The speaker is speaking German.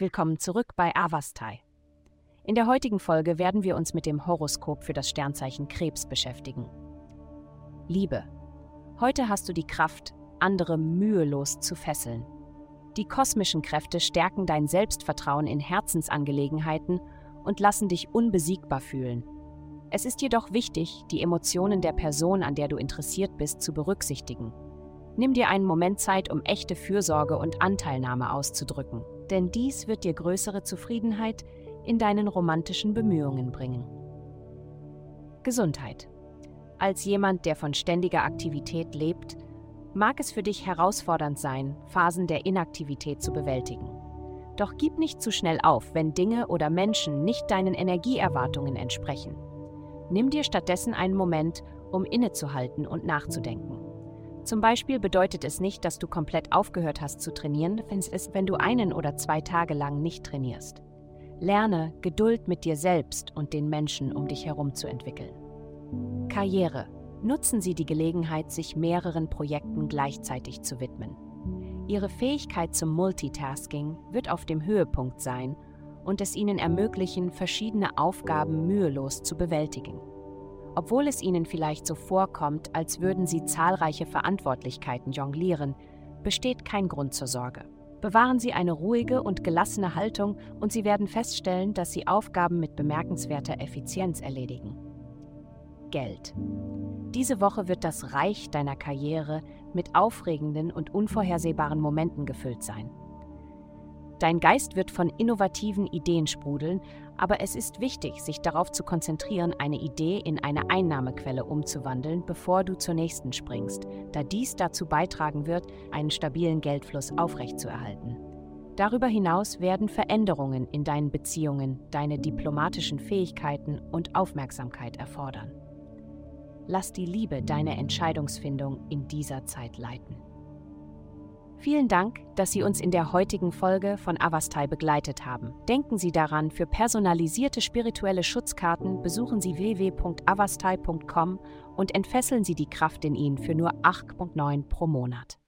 Willkommen zurück bei Avastai. In der heutigen Folge werden wir uns mit dem Horoskop für das Sternzeichen Krebs beschäftigen. Liebe. Heute hast du die Kraft, andere mühelos zu fesseln. Die kosmischen Kräfte stärken dein Selbstvertrauen in Herzensangelegenheiten und lassen dich unbesiegbar fühlen. Es ist jedoch wichtig, die Emotionen der Person, an der du interessiert bist, zu berücksichtigen. Nimm dir einen Moment Zeit, um echte Fürsorge und Anteilnahme auszudrücken, denn dies wird dir größere Zufriedenheit in deinen romantischen Bemühungen bringen. Gesundheit. Als jemand, der von ständiger Aktivität lebt, mag es für dich herausfordernd sein, Phasen der Inaktivität zu bewältigen. Doch gib nicht zu schnell auf, wenn Dinge oder Menschen nicht deinen Energieerwartungen entsprechen. Nimm dir stattdessen einen Moment, um innezuhalten und nachzudenken. Zum Beispiel bedeutet es nicht, dass du komplett aufgehört hast zu trainieren, wenn du einen oder zwei Tage lang nicht trainierst. Lerne, Geduld mit dir selbst und den Menschen um dich herum zu entwickeln. Karriere. Nutzen Sie die Gelegenheit, sich mehreren Projekten gleichzeitig zu widmen. Ihre Fähigkeit zum Multitasking wird auf dem Höhepunkt sein und es Ihnen ermöglichen, verschiedene Aufgaben mühelos zu bewältigen. Obwohl es Ihnen vielleicht so vorkommt, als würden Sie zahlreiche Verantwortlichkeiten jonglieren, besteht kein Grund zur Sorge. Bewahren Sie eine ruhige und gelassene Haltung und Sie werden feststellen, dass Sie Aufgaben mit bemerkenswerter Effizienz erledigen. Geld. Diese Woche wird das Reich deiner Karriere mit aufregenden und unvorhersehbaren Momenten gefüllt sein. Dein Geist wird von innovativen Ideen sprudeln, aber es ist wichtig, sich darauf zu konzentrieren, eine Idee in eine Einnahmequelle umzuwandeln, bevor du zur nächsten springst, da dies dazu beitragen wird, einen stabilen Geldfluss aufrechtzuerhalten. Darüber hinaus werden Veränderungen in deinen Beziehungen deine diplomatischen Fähigkeiten und Aufmerksamkeit erfordern. Lass die Liebe deine Entscheidungsfindung in dieser Zeit leiten. Vielen Dank, dass Sie uns in der heutigen Folge von Avastai begleitet haben. Denken Sie daran, für personalisierte spirituelle Schutzkarten besuchen Sie www.avastai.com und entfesseln Sie die Kraft in Ihnen für nur 8,9 pro Monat.